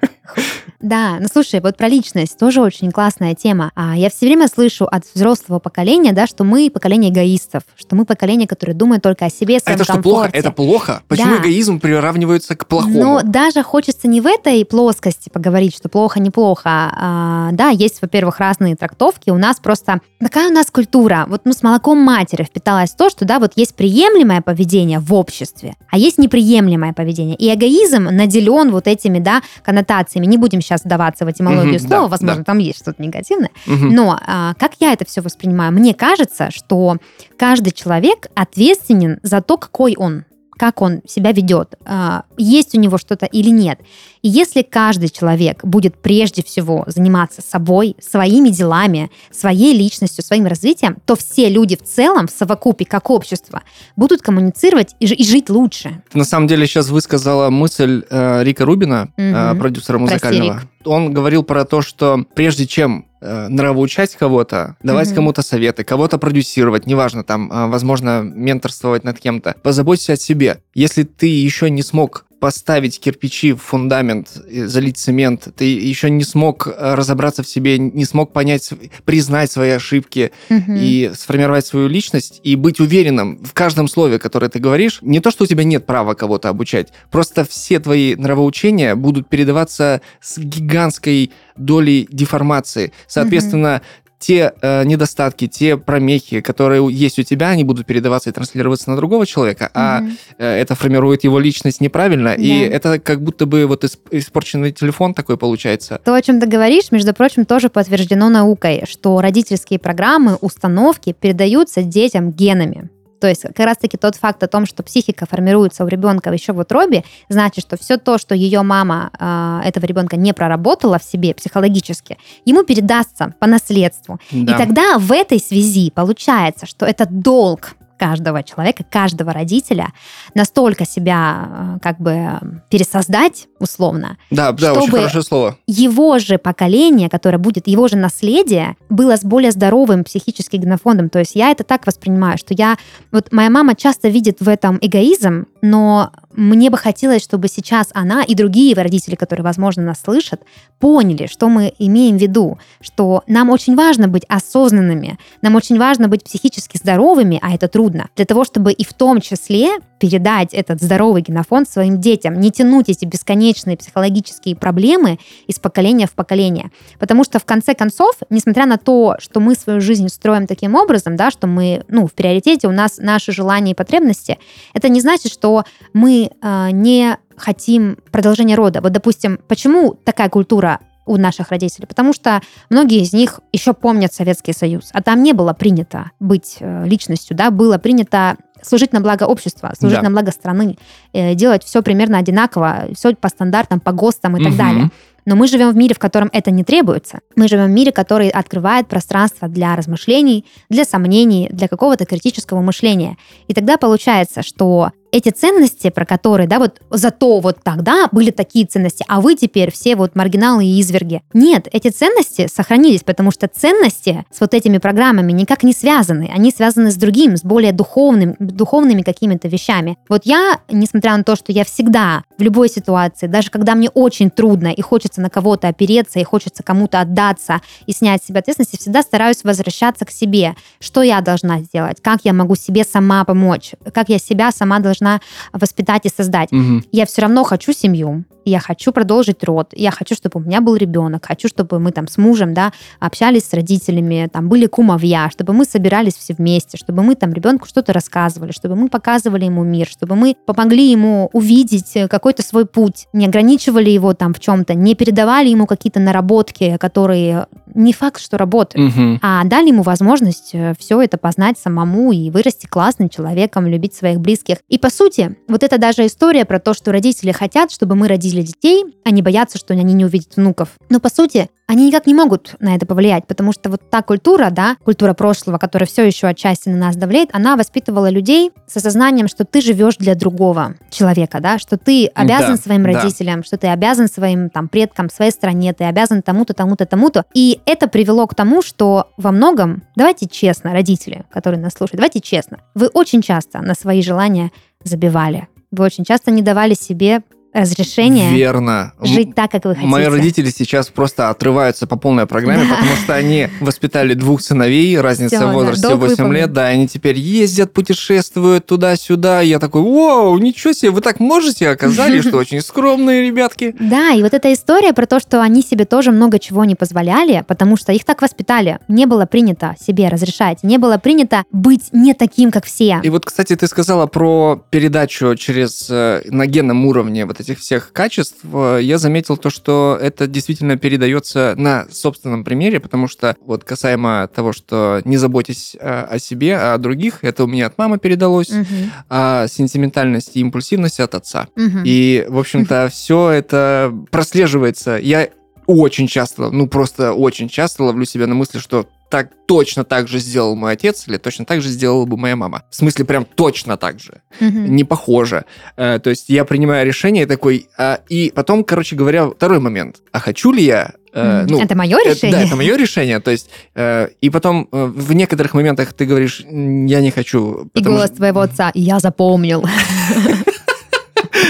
Да, ну слушай, вот про личность тоже очень классная тема. А я все время слышу от взрослого поколения, да, что мы поколение эгоистов, что мы поколение, которое думает только о себе, А своем это что, комфорте. плохо? Это плохо? Почему Да. эгоизм приравнивается к плохому? Но даже хочется не в этой плоскости поговорить, что плохо, неплохо. А, да, есть, во-первых, разные трактовки. У нас просто такая у нас культура. Вот ну, с молоком матери впиталось то, что да, вот есть приемлемое поведение в обществе, а есть неприемлемое поведение. И эгоизм наделен вот этими, да, коннотациями. Эмоциями. Не будем сейчас вдаваться в этимологию Мгм, слова, да, возможно, да. там есть что-то негативное. Мгм. Но а, как я это все воспринимаю? Мне кажется, что каждый человек ответственен за то, какой он как он себя ведет, а, есть у него что-то или нет. И если каждый человек будет прежде всего заниматься собой, своими делами, своей личностью, своим развитием, то все люди в целом, в совокупе, как общество, будут коммуницировать и, жи- и жить лучше. На самом деле сейчас высказала мысль э, Рика Рубина, э, Мгм. продюсера Прости, музыкального. Рик. Он говорил про то, что прежде чем нравоучать кого-то, давать Мгм. кому-то советы, кого-то продюсировать, неважно, там, э, возможно, менторствовать над кем-то, позаботься о себе. Если ты еще не смог поставить кирпичи в фундамент, залить цемент, ты еще не смог э, разобраться в себе, не смог понять, признать свои ошибки, Мгм. и сформировать свою личность и быть уверенным в каждом слове, которое ты говоришь. Не то, что у тебя нет права кого-то обучать, просто все твои нравоучения будут передаваться с гигантской долей деформации. Соответственно, те э, недостатки, те промехи, которые есть у тебя, они будут передаваться и транслироваться на другого человека, а э, это формирует его личность неправильно, и Да. это как будто бы вот исп- испорченный телефон такой получается. То, о чем ты говоришь, между прочим, тоже подтверждено наукой, что родительские программы, установки передаются детям генами. То есть как раз-таки тот факт о том, что психика формируется у ребенка еще в утробе, значит, что все то, что ее мама а, этого ребенка не проработала в себе психологически, ему передастся по наследству. Да. И тогда в этой связи получается, что это долг каждого человека, каждого родителя настолько себя э, как бы пересоздать условно, да, да, очень чтобы- хорошее слово. его же поколение, которое будет, его же наследие, было с более здоровым психическим генофондом. То есть я это так воспринимаю, что я... Вот моя мама часто видит в этом эгоизм, но мне бы хотелось, чтобы сейчас она и другие родители, которые, возможно, нас слышат, поняли, что мы имеем в виду, что нам очень важно быть осознанными, нам очень важно быть психически здоровыми, а это трудно, для того, чтобы и в том числе передать этот здоровый генофонд своим детям, не тянуть эти бесконечные психологические проблемы из поколения в поколение. Потому что в конце концов, несмотря на то, что мы свою жизнь строим таким образом, да, что мы, ну, в приоритете у нас наши желания и потребности, это не значит, что мы э, не хотим продолжения рода. Вот, допустим, почему такая культура у наших родителей? Потому что многие из них еще помнят Советский Союз, а там не было принято быть э, личностью, да, было принято служить на благо общества, служить Да. на благо страны, э, делать все примерно одинаково, все по стандартам, по ГОСТам и так далее. Но мы живем в мире, в котором это не требуется. Мы живем в мире, который открывает пространство для размышлений, для сомнений, для какого-то критического мышления. И тогда получается, что эти ценности, про которые, да, вот зато вот тогда были такие ценности, а вы теперь все вот маргиналы и изверги. Нет, эти ценности сохранились, потому что ценности с вот этими программами никак не связаны. Они связаны с другим, с более духовным, духовными какими-то вещами. Вот я, несмотря на то, что я всегда в любой ситуации, даже когда мне очень трудно и хочется на кого-то опереться, и хочется кому-то отдаться и снять с себя ответственность, я всегда стараюсь возвращаться к себе. Что я должна сделать? Как я могу себе сама помочь? Как я себя сама должна воспитать и создать? Мгм. я все равно хочу семью, я хочу продолжить род, я хочу, чтобы у меня был ребенок, хочу, чтобы мы там с мужем, да, общались с родителями, там были кумовья, чтобы мы собирались все вместе, чтобы мы там ребенку что-то рассказывали, чтобы мы показывали ему мир, чтобы мы помогли ему увидеть э, какой-то свой путь, не ограничивали его там в чем-то, не передавали ему какие-то наработки, которые не факт, что работают Мгм. а дали ему возможность все это познать самому и вырасти классным человеком, любить своих близких. И по сути, вот это даже история про то, что родители хотят, чтобы мы родили детей, они боятся, что они не увидят внуков. Но по сути, они никак не могут на это повлиять, потому что вот та культура, да, культура прошлого, которая все еще отчасти на нас давляет, она воспитывала людей с осознанием, что ты живешь для другого человека, да, что ты обязан Да, своим да. родителям, что ты обязан своим там предкам, своей стране, ты обязан тому-то, тому-то, тому-то. И это привело к тому, что во многом, давайте честно, родители, которые нас слушают, давайте честно, вы очень часто на свои желания забивали. Вы очень часто не давали себе разрешения Верно. Жить так, как вы хотите. Мои родители сейчас просто отрываются по полной программе, Да. потому что они воспитали двух сыновей, разница Всё, в да, возрасте долг 8 выполнен. лет, да, они теперь ездят, путешествуют туда-сюда. Я такой, вау, ничего себе, вы так можете? Оказались, что очень скромные ребятки. Да, и вот эта история про то, что они себе тоже много чего не позволяли, потому что их так воспитали. Не было принято себе разрешать, не было принято быть не таким, как все. И вот, кстати, ты сказала про передачу через э, на генном уровне вот вот этих всех качеств, э, я заметил то, что это действительно передается на собственном примере, потому что вот касаемо того, что не заботьтесь о, о себе, а о других, это у меня от мамы передалось, Мгм. а сентиментальность и импульсивность от отца. Мгм. И, в общем-то, все это прослеживается. Я очень часто, ну просто очень часто ловлю себя на мысли, что так точно так же сделал мой отец или точно так же сделала бы моя мама. В смысле, прям точно так же. Мгм. Не похоже. Э, то есть я принимаю решение такой... а, и потом, короче говоря, второй момент. А хочу ли я... э, ну, это мое решение? да, это мое решение. То есть, э, и потом э, в некоторых моментах ты говоришь, «М, я не хочу. И голос что- твоего отца, я запомнил.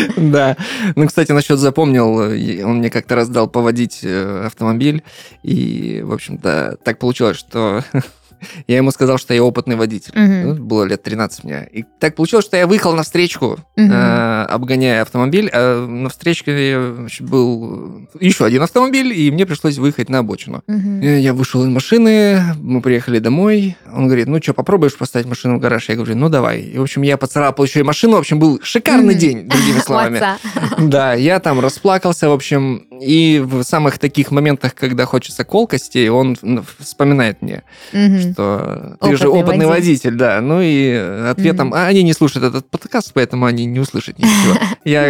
Да. Ну, кстати, насчет запомнил, он мне как-то раз дал поводить э, автомобиль, и, в общем-то, так получилось, что я ему сказал, что я опытный водитель. Мгм. Ну, Было лет 13 мне. И так получилось, что я выехал на встречку, Мгм. э, обгоняя автомобиль, а на встречке был еще один автомобиль, и мне пришлось выехать на обочину. Э, Я вышел из машины, мы приехали домой. Он говорит, ну что, попробуешь поставить машину в гараж? Я говорю, ну давай. И, в общем, я поцарапал еще и машину. В общем, был шикарный Мгм. день, другими словами. Да, я там расплакался, в общем, и в самых таких моментах, когда хочется колкости, он вспоминает мне, Мгм. что ты же Опытный опытный водитель. водитель, да. Ну и ответом, Мгм. а они не слушают этот подкаст, поэтому они не услышат ничего. Я,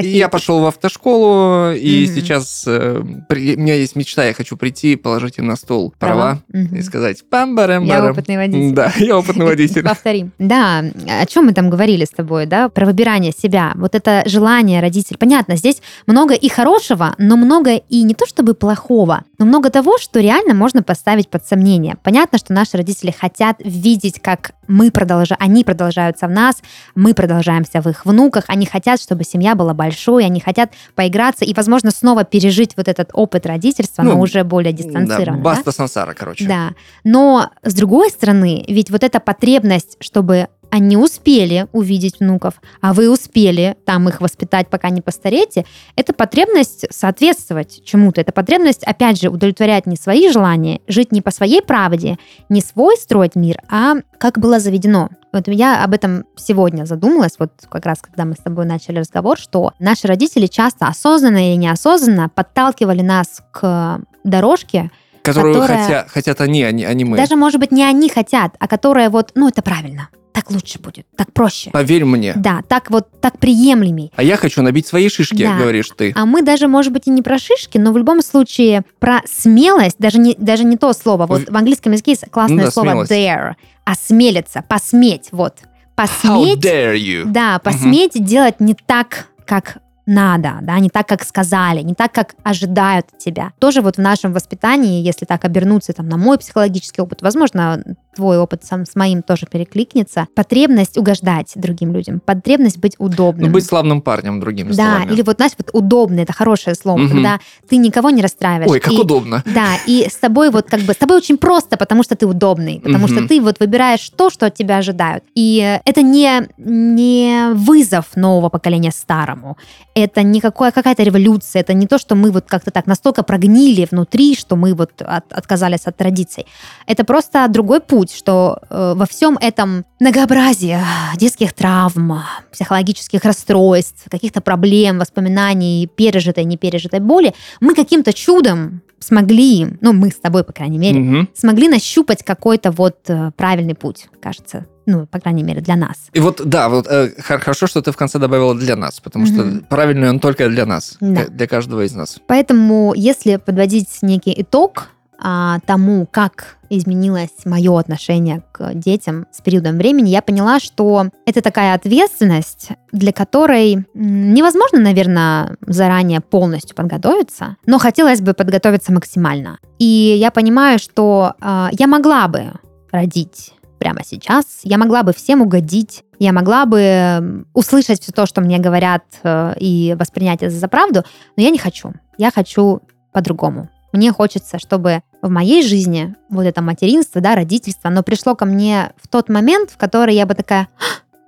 я, пошел в автошколу, и сейчас э, при- у меня есть мечта, я хочу прийти, положить им на стол права, и сказать пам барам Я опытный водитель. Да, я опытный водитель. Повторим. Да, о чем мы там говорили с тобой, да, про выбирание себя. Вот это желание родителей. Понятно, здесь много и хорошего, но много и не то чтобы плохого, но много того, что реально можно поставить под сомнение. Понятно, что наши родители хотят видеть, как мы продолжаем, они продолжаются в нас, мы продолжаемся в их внуках, они хотят, чтобы семья была большой, они хотят поиграться и, возможно, снова пережить вот этот опыт родительства, но Ну, уже более Да, дистанцированно. да? баста сансара, короче. Да. Но с другой стороны, ведь вот эта потребность, чтобы они успели увидеть внуков, а вы успели там их воспитать, пока не постареете, это потребность соответствовать чему-то. Это потребность, опять же, удовлетворять не свои желания, жить не по своей правде, не свой строить мир, а как было заведено. Вот я об этом сегодня задумалась, вот как раз когда мы с тобой начали разговор, что наши родители часто осознанно или неосознанно подталкивали нас к дорожке, Которую Которая- хотя- хотят они, а не, а мы. даже, может быть, не они хотят, а которая вот, ну, это правильно, так лучше будет, так проще. Поверь мне. Да, так вот, так приемлемей. А я хочу набить свои шишки, Да. говоришь ты. А мы даже, может быть, и не про шишки, но в любом случае про смелость, даже не, даже не то слово. Вот в английском языке есть классное Ну да, слово смелость. dare. Осмелиться, посметь, вот. How Посметь, dare you? да, посметь делать не так, как надо, да, не так, как сказали, не так, как ожидают от тебя. Тоже вот в нашем воспитании, если так обернуться там на мой психологический опыт, возможно, твой опыт сам с моим тоже перекликнется, потребность угождать другим людям, потребность быть удобным. Ну, быть славным парнем, другими да, словами. или вот, знаешь, вот удобный, это хорошее слово, Мгм. когда ты никого не расстраиваешь. Ой, как и- удобно. Да, и с тобой вот как бы, с тобой очень просто, потому что ты удобный, потому Мгм. что ты вот выбираешь то, что от тебя ожидают. И это не, не вызов нового поколения старому, это не какая, какая-то революция, это не то, что мы вот как-то так настолько прогнили внутри, что мы вот от- отказались от традиций. Это просто другой путь, что э, во всем этом многообразии а, детских травм, психологических расстройств, каких-то проблем, воспоминаний, пережитой, непережитой боли, мы каким-то чудом смогли, ну, мы с тобой, по крайней мере, Мгм. смогли нащупать какой-то вот э, правильный путь, кажется. Ну, по крайней мере, для нас. И вот, да, вот э, хор- хорошо, что ты в конце добавила для нас, потому Мгм. что правильный он только для нас, Да. для каждого из нас. Поэтому, если подводить некий итог а, тому, как изменилось мое отношение к детям с периодом времени, я поняла, что это такая ответственность, для которой невозможно, наверное, заранее полностью подготовиться, но хотелось бы подготовиться максимально. И я понимаю, что а, я могла бы родить прямо сейчас, я могла бы всем угодить, я могла бы услышать все то, что мне говорят, э, и воспринять это за правду, но я не хочу. Я хочу по-другому. Мне хочется, чтобы в моей жизни вот это материнство, да, родительство, оно пришло ко мне в тот момент, в который я бы такая,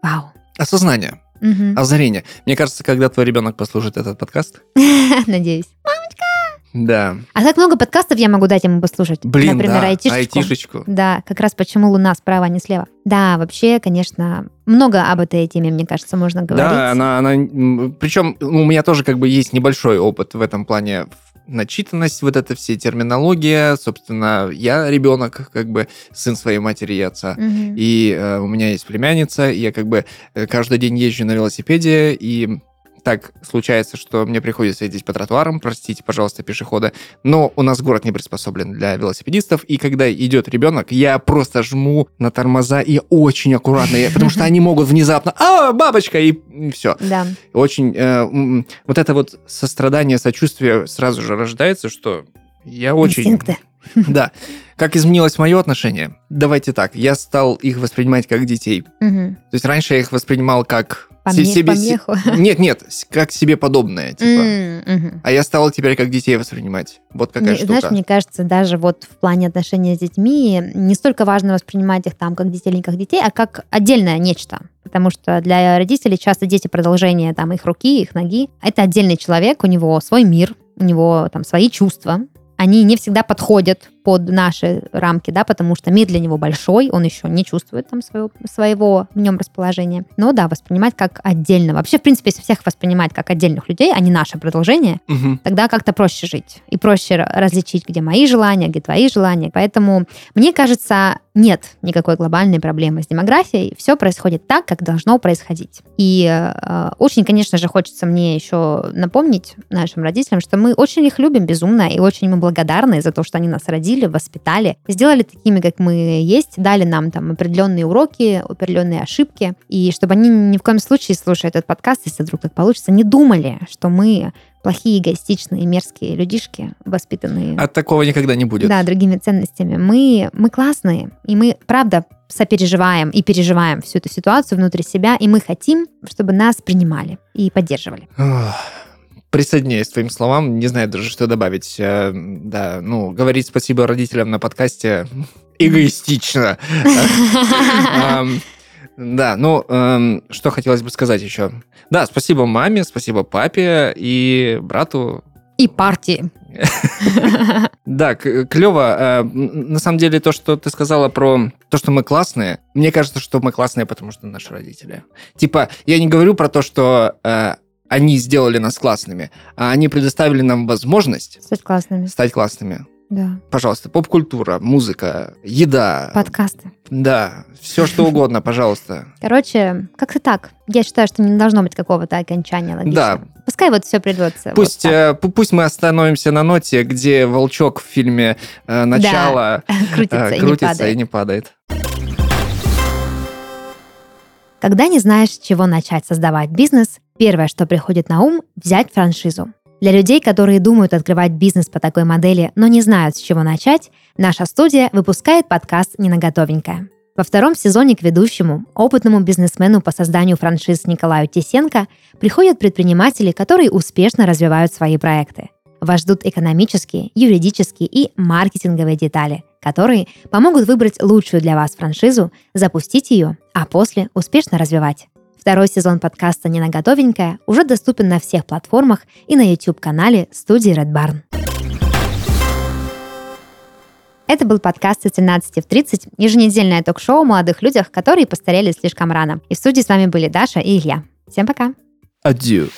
«А, вау, Осознание, мгм». озарение. Мне кажется, когда твой ребенок послушает этот подкаст, надеюсь. Да. А так много подкастов я могу дать ему послушать. Блин, Например, да, айтишечку. айтишечку. Да, как раз почему Луна справа, а не слева. Да, вообще, конечно, много об этой теме, мне кажется, можно говорить. Да, она, она, причем у меня тоже как бы есть небольшой опыт в этом плане начитанность, вот это все терминология, собственно, я ребенок, как бы сын своей матери и отца, Мгм. и э, у меня есть племянница, и я как бы э, каждый день езжу на велосипеде, и так случается, что мне приходится ездить по тротуарам, простите, пожалуйста, пешехода, но у нас город не приспособлен для велосипедистов, и когда идет ребенок, я просто жму на тормоза и очень аккуратно, потому что они могут внезапно, а, бабочка, и все. Да. Очень э, вот это вот сострадание, сочувствие сразу же рождается, что я очень... Инстинкты. Да. Как изменилось мое отношение? Давайте так, я стал их воспринимать как детей. То есть раньше я их воспринимал как... Себе- помеху. Нет, нет, как себе подобное, типа. А я стал теперь как детей воспринимать. Вот какая Мне- штука. Знаешь, мне кажется, даже вот в плане отношений с детьми не столько важно воспринимать их там как детей или не как детей, а как отдельное нечто. Потому что для родителей часто дети продолжение там их руки, их ноги. Это отдельный человек, у него свой мир, у него там свои чувства. Они не всегда подходят под наши рамки, да, потому что мир для него большой, он еще не чувствует там своего, своего в нем расположения. Но да, воспринимать как отдельно. Вообще, в принципе, если всех воспринимать как отдельных людей, а не наше продолжение, Мгм. тогда как-то проще жить. И проще различить, где мои желания, где твои желания. Поэтому, мне кажется, нет никакой глобальной проблемы с демографией. Все происходит так, как должно происходить. И э, очень, конечно же, хочется мне еще напомнить нашим родителям, что мы очень их любим безумно и очень им благодарны за то, что они нас родили, воспитали, сделали такими, как мы есть, дали нам там определенные уроки, определенные ошибки. И чтобы они ни в коем случае, слушая этот подкаст, если вдруг так получится, не думали, что мы плохие, эгоистичные, мерзкие людишки, воспитанные От такого никогда не будет. да, другими ценностями. Мы, мы классные, и мы, правда, сопереживаем и переживаем всю эту ситуацию внутри себя, и мы хотим, чтобы нас принимали и поддерживали. Ох, Присоединяюсь к твоим словам, не знаю даже, что добавить. Э, Да, ну, говорить спасибо родителям на подкасте эгоистично. Да, ну, эм, что хотелось бы сказать еще. Да, спасибо маме, спасибо папе и брату. И партии. Да, клево. На самом деле, то, что ты сказала про то, что мы классные, мне кажется, что мы классные, потому что наши родители. Типа, я не говорю про то, что э, они сделали нас классными, а они предоставили нам возможность Стать классными. стать классными. Да. Пожалуйста, поп-культура, музыка, еда. Подкасты. Да, все что угодно, пожалуйста. Короче, как-то так. Я считаю, что не должно быть какого-то окончания логичного. Да. Пускай вот все придется. вот Пусть, так. э, пу- пусть мы остановимся на ноте, где волчок в фильме э, «Начало» крутится э, и не крутится падает. и не падает. Когда не знаешь, с чего начать создавать бизнес, первое, что приходит на ум – взять франшизу. Для людей, которые думают открывать бизнес по такой модели, но не знают, с чего начать, наша студия выпускает подкаст «Ненаготовенькая». Во втором сезоне к ведущему, опытному бизнесмену по созданию франшиз Николаю Тесенко приходят предприниматели, которые успешно развивают свои проекты. Вас ждут экономические, юридические и маркетинговые детали, которые помогут выбрать лучшую для вас франшизу, запустить ее, а после успешно развивать. Второй сезон подкаста «Не на готовенькое» уже доступен на всех платформах и на YouTube-канале студии Red Barn. Это был подкаст с 13 в 30, еженедельное ток-шоу о молодых людях, которые постарели слишком рано. И в студии с вами были Даша и Илья. Всем пока! Адью.